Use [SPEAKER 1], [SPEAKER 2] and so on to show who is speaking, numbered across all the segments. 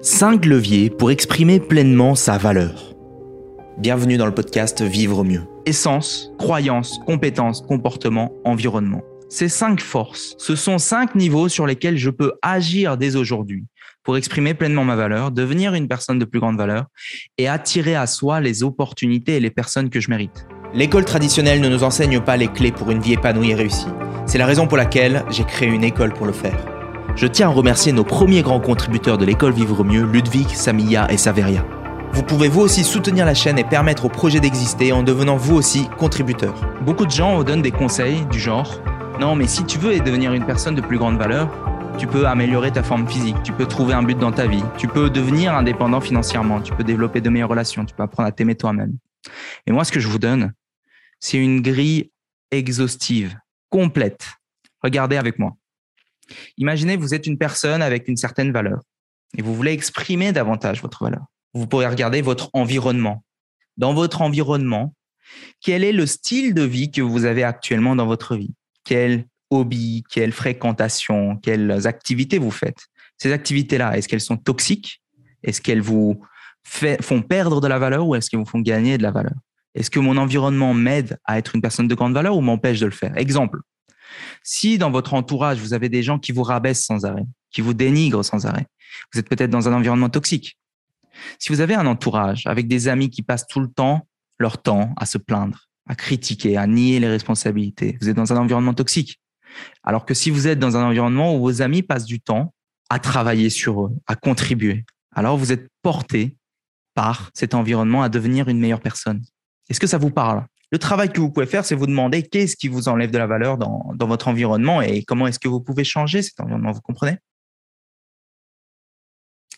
[SPEAKER 1] 5 leviers pour exprimer pleinement sa valeur. Bienvenue dans le podcast Vivre mieux.
[SPEAKER 2] Essence, croyance, compétence, comportement, environnement. Ces cinq forces, ce sont cinq niveaux sur lesquels je peux agir dès aujourd'hui pour exprimer pleinement ma valeur, devenir une personne de plus grande valeur et attirer à soi les opportunités et les personnes que je mérite.
[SPEAKER 1] L'école traditionnelle ne nous enseigne pas les clés pour une vie épanouie et réussie. C'est la raison pour laquelle j'ai créé une école pour le faire. Je tiens à remercier nos premiers grands contributeurs de l'école Vivre Mieux, Ludwig, Samia et Saveria. Vous pouvez vous aussi soutenir la chaîne et permettre au projet d'exister en devenant vous aussi contributeur.
[SPEAKER 2] Beaucoup de gens donnent des conseils du genre non, mais si tu veux devenir une personne de plus grande valeur, tu peux améliorer ta forme physique, tu peux trouver un but dans ta vie, tu peux devenir indépendant financièrement, tu peux développer de meilleures relations, tu peux apprendre à t'aimer toi-même. Et moi, ce que je vous donne, c'est une grille exhaustive, complète. Regardez avec moi. Imaginez, vous êtes une personne avec une certaine valeur et vous voulez exprimer davantage votre valeur. Vous pourrez regarder votre environnement. Dans votre environnement, quel est le style de vie que vous avez actuellement dans votre vie? Quel hobby, quelle fréquentation, quelles activités vous faites? Ces activités-là, est-ce qu'elles sont toxiques? Est-ce qu'elles vous font perdre de la valeur ou est-ce qu'elles vous font gagner de la valeur? Est-ce que mon environnement m'aide à être une personne de grande valeur ou m'empêche de le faire? Exemple, si dans votre entourage, vous avez des gens qui vous rabaissent sans arrêt, qui vous dénigrent sans arrêt, vous êtes peut-être dans un environnement toxique. Si vous avez un entourage avec des amis qui passent tout le temps leur temps à se plaindre, à critiquer, à nier les responsabilités. Vous êtes dans un environnement toxique. Alors que si vous êtes dans un environnement où vos amis passent du temps à travailler sur eux, à contribuer, alors vous êtes porté par cet environnement à devenir une meilleure personne. Est-ce que ça vous parle? Le travail que vous pouvez faire, c'est vous demander qu'est-ce qui vous enlève de la valeur dans, votre environnement et comment est-ce que vous pouvez changer cet environnement, vous comprenez?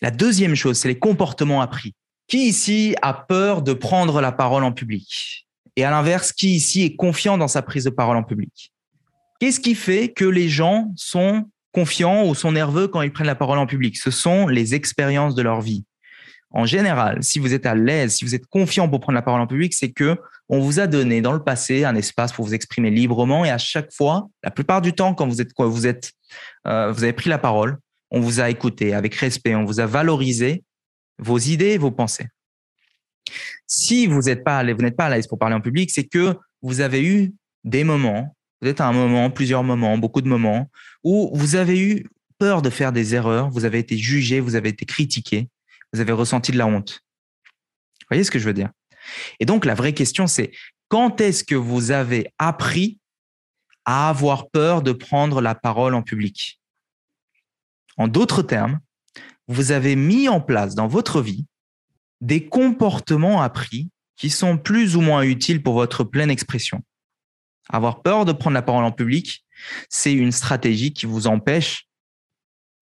[SPEAKER 2] La deuxième chose, c'est les comportements appris. Qui ici a peur de prendre la parole en public? Et à l'inverse, qui ici est confiant dans sa prise de parole en public? Qu'est-ce qui fait que les gens sont confiants ou sont nerveux quand ils prennent la parole en public? Ce sont les expériences de leur vie. En général, si vous êtes à l'aise, si vous êtes confiant pour prendre la parole en public, c'est que on vous a donné dans le passé un espace pour vous exprimer librement et à chaque fois, la plupart du temps, quand vous êtes vous êtes, euh, vous avez pris la parole, on vous a écouté avec respect, on vous a valorisé vos idées, vos pensées. Si vous n'êtes pas, vous n'êtes pas à l'aise pour parler en public, c'est que vous avez eu des moments, peut-être un moment, plusieurs moments, beaucoup de moments, où vous avez eu peur de faire des erreurs, vous avez été jugé, vous avez été critiqué, vous avez ressenti de la honte. Vous voyez ce que je veux dire? Et donc, la vraie question, c'est quand est-ce que vous avez appris à avoir peur de prendre la parole en public? En d'autres termes, vous avez mis en place dans votre vie des comportements appris qui sont plus ou moins utiles pour votre pleine expression. Avoir peur de prendre la parole en public, c'est une stratégie qui vous empêche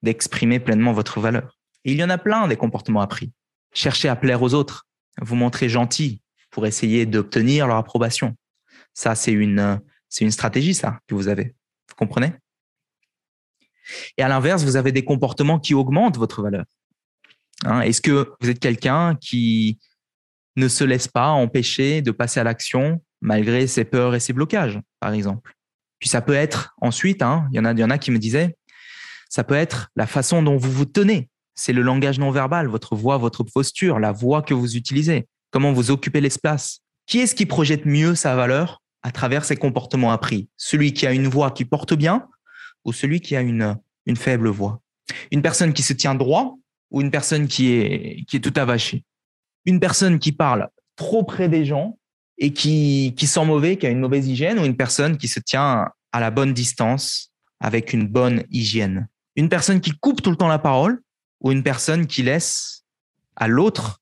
[SPEAKER 2] d'exprimer pleinement votre valeur. Il y en a plein des comportements appris. Cherchez à plaire aux autres, vous montrer gentil pour essayer d'obtenir leur approbation. Ça, c'est une, stratégie, ça, que vous avez. Vous comprenez? Et à l'inverse, vous avez des comportements qui augmentent votre valeur. Hein, est-ce que vous êtes quelqu'un qui ne se laisse pas empêcher de passer à l'action malgré ses peurs et ses blocages, par exemple? Puis ça peut être ensuite, hein, il y en a, y en a qui me disaient, ça peut être la façon dont vous vous tenez. C'est le langage non verbal, votre voix, votre posture, la voix que vous utilisez, comment vous occupez l'espace. Qui est-ce qui projette mieux sa valeur à travers ses comportements appris? Celui qui a une voix qui porte bien ou celui qui a une, faible voix? Une personne qui se tient droit ou une personne qui est, qui est tout avachée? Une personne qui parle trop près des gens et qui, qui sent mauvais, qui a une mauvaise hygiène, ou une personne qui se tient à la bonne distance avec une bonne hygiène? Une personne qui coupe tout le temps la parole ou une personne qui laisse à l'autre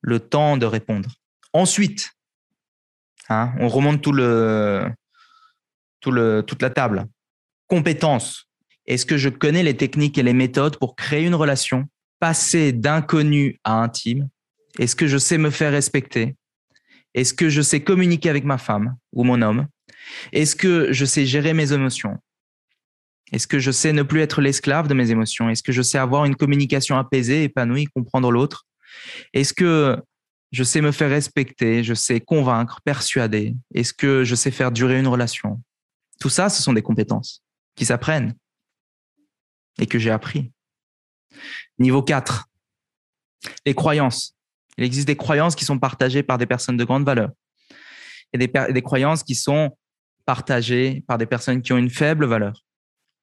[SPEAKER 2] le temps de répondre. Ensuite, hein, on remonte tout le, tout le, toute la table. Compétences. Est-ce que je connais les techniques et les méthodes pour créer une relation passer d'inconnu à intime? Est-ce que je sais me faire respecter? Est-ce que je sais communiquer avec ma femme ou mon homme? Est-ce que je sais gérer mes émotions? Est-ce que je sais ne plus être l'esclave de mes émotions? Est-ce que je sais avoir une communication apaisée, épanouie, comprendre l'autre? Est-ce que je sais me faire respecter Je sais convaincre, persuader? Est-ce que je sais faire durer une relation? Tout ça, ce sont des compétences qui s'apprennent et que j'ai appris. Niveau 4, Les croyances. Il existe des croyances qui sont partagées par des personnes de grande valeur et des, des croyances qui sont partagées par des personnes qui ont une faible valeur.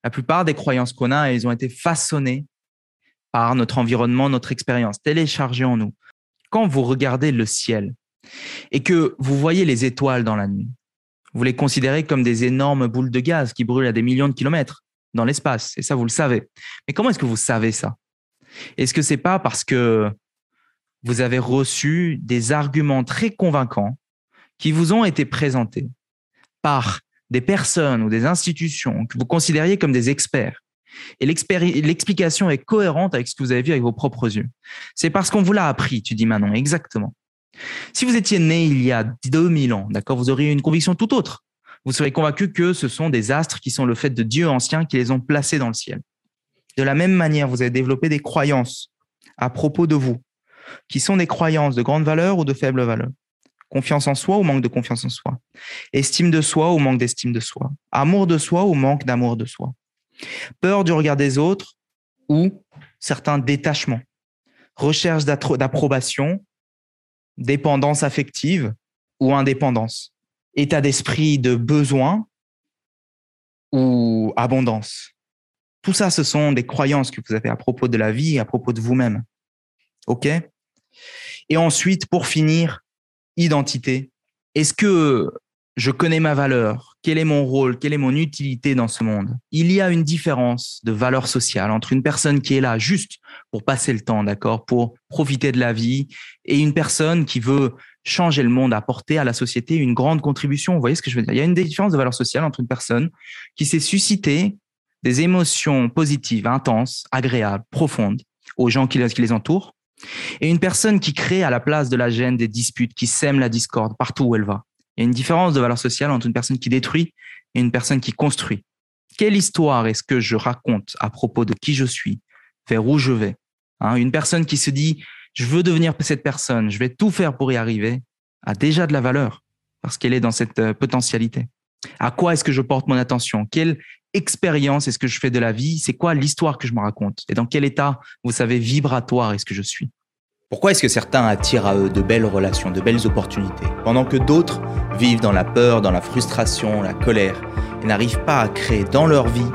[SPEAKER 2] La plupart des croyances qu'on a, elles ont été façonnées par notre environnement, notre expérience, téléchargées en nous. Quand vous regardez le ciel et que vous voyez les étoiles dans la nuit, vous les considérez comme des énormes boules de gaz qui brûlent à des millions de kilomètres dans l'espace. Et ça, vous le savez. Mais comment est-ce que vous savez ça? Est-ce que c'est pas parce que vous avez reçu des arguments très convaincants qui vous ont été présentés par des personnes ou des institutions que vous considériez comme des experts et l'explication est cohérente avec ce que vous avez vu avec vos propres yeux. C'est parce qu'on vous l'a appris, tu dis Manon, exactement. Si vous étiez né il y a 2000 ans, d'accord, vous auriez une conviction tout autre. Vous serez convaincu que ce sont des astres qui sont le fait de dieux anciens qui les ont placés dans le ciel. De la même manière, vous avez développé des croyances à propos de vous, qui sont des croyances de grande valeur ou de faible valeur. Confiance en soi ou manque de confiance en soi? Estime de soi ou manque d'estime de soi? Amour de soi ou manque d'amour de soi? Peur du regard des autres ou certains détachements? Recherche d'approbation dépendance affective ou indépendance, état d'esprit de besoin ou abondance? Tout ça, ce sont des croyances que vous avez à propos de la vie, à propos de vous-même. OK? Et ensuite, pour finir, identité. Est-ce que je connais ma valeur, quel est mon rôle, quelle est mon utilité dans ce monde? Il y a une différence de valeur sociale entre une personne qui est là juste pour passer le temps, d'accord, pour profiter de la vie, et une personne qui veut changer le monde, apporter à la société une grande contribution. Vous voyez ce que je veux dire? Il y a une différence de valeur sociale entre une personne qui s'est suscité des émotions positives, intenses, agréables, profondes aux gens qui les entourent, et une personne qui crée à la place de la gêne des disputes, qui sème la discorde partout où elle va. Il y a une différence de valeur sociale entre une personne qui détruit et une personne qui construit. Quelle histoire est-ce que je raconte à propos de qui je suis, vers où je vais hein, Une personne qui se dit, je veux devenir cette personne, je vais tout faire pour y arriver, a déjà de la valeur parce qu'elle est dans cette euh, potentialité. À quoi est-ce que je porte mon attention? Quelle expérience est-ce que je fais de la vie? C'est quoi l'histoire que je me raconte? Et dans quel état, vous savez, vibratoire est-ce que je suis?
[SPEAKER 1] Pourquoi est-ce que certains attirent à eux de belles relations, de belles opportunités, pendant que d'autres vivent dans la peur, dans la frustration, la colère, et n'arrivent pas à créer dans leur vie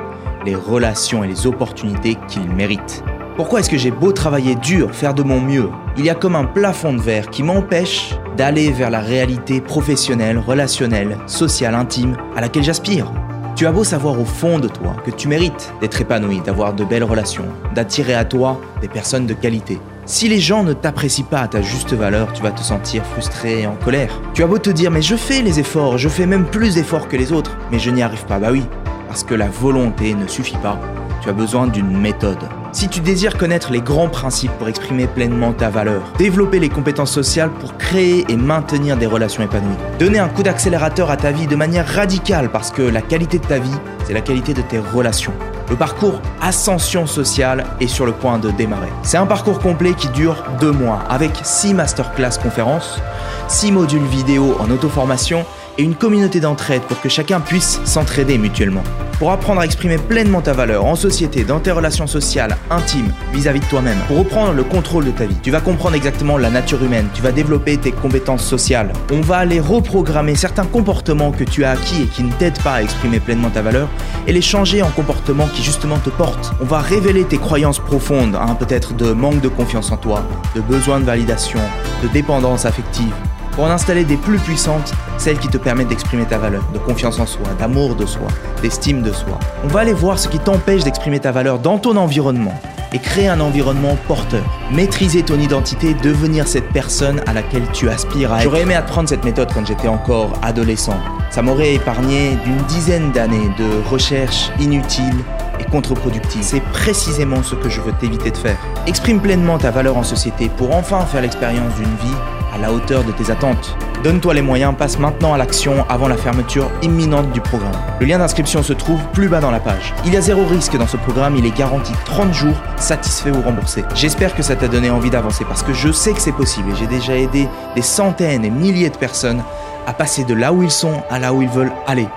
[SPEAKER 1] les relations et les opportunités qu'ils méritent. Pourquoi est-ce que j'ai beau travailler dur, faire de mon mieux, il y a comme un plafond de verre qui m'empêche d'aller vers la réalité professionnelle, relationnelle, sociale, intime à laquelle j'aspire? Tu as beau savoir au fond de toi que tu mérites d'être épanoui, d'avoir de belles relations, d'attirer à toi des personnes de qualité. Si les gens ne t'apprécient pas à ta juste valeur, tu vas te sentir frustré et en colère. Tu as beau te dire mais je fais les efforts, je fais même plus d'efforts que les autres, mais je n'y arrive pas. Bah oui, parce que la volonté ne suffit pas. Tu as besoin d'une méthode. Si tu désires connaître les grands principes pour exprimer pleinement ta valeur, développer les compétences sociales pour créer et maintenir des relations épanouies, donner un coup d'accélérateur à ta vie de manière radicale parce que la qualité de ta vie, c'est la qualité de tes relations. Le parcours Ascension sociale est sur le point de démarrer. C'est un parcours complet qui dure deux mois avec six masterclass conférences, six modules vidéo en auto-formation et une communauté d'entraide pour que chacun puisse s'entraider mutuellement. Pour apprendre à exprimer pleinement ta valeur en société, dans tes relations sociales, intimes, vis-à-vis de toi-même, pour reprendre le contrôle de ta vie, tu vas comprendre exactement la nature humaine, tu vas développer tes compétences sociales. On va aller reprogrammer certains comportements que tu as acquis et qui ne t'aident pas à exprimer pleinement ta valeur et les changer en comportements qui justement te portent. On va révéler tes croyances profondes, hein, peut-être de manque de confiance en toi, de besoin de validation, de dépendance affective pour en installer des plus puissantes, celles qui te permettent d'exprimer ta valeur, de confiance en soi, d'amour de soi, d'estime de soi. On va aller voir ce qui t'empêche d'exprimer ta valeur dans ton environnement et créer un environnement porteur. Maîtriser ton identité, devenir cette personne à laquelle tu aspires à être. J'aurais aimé apprendre cette méthode quand j'étais encore adolescent. Ça m'aurait épargné d'une dizaine d'années de recherches inutiles et contre-productives. C'est précisément ce que je veux t'éviter de faire. Exprime pleinement ta valeur en société pour enfin faire l'expérience d'une vie à la hauteur de tes attentes. Donne-toi les moyens, passe maintenant à l'action avant la fermeture imminente du programme. Le lien d'inscription se trouve plus bas dans la page. Il y a zéro risque dans ce programme, il est garanti 30 jours, satisfait ou remboursé. J'espère que ça t'a donné envie d'avancer parce que je sais que c'est possible et j'ai déjà aidé des centaines et milliers de personnes à passer de là où ils sont à là où ils veulent aller.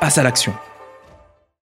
[SPEAKER 1] Passe à l'action.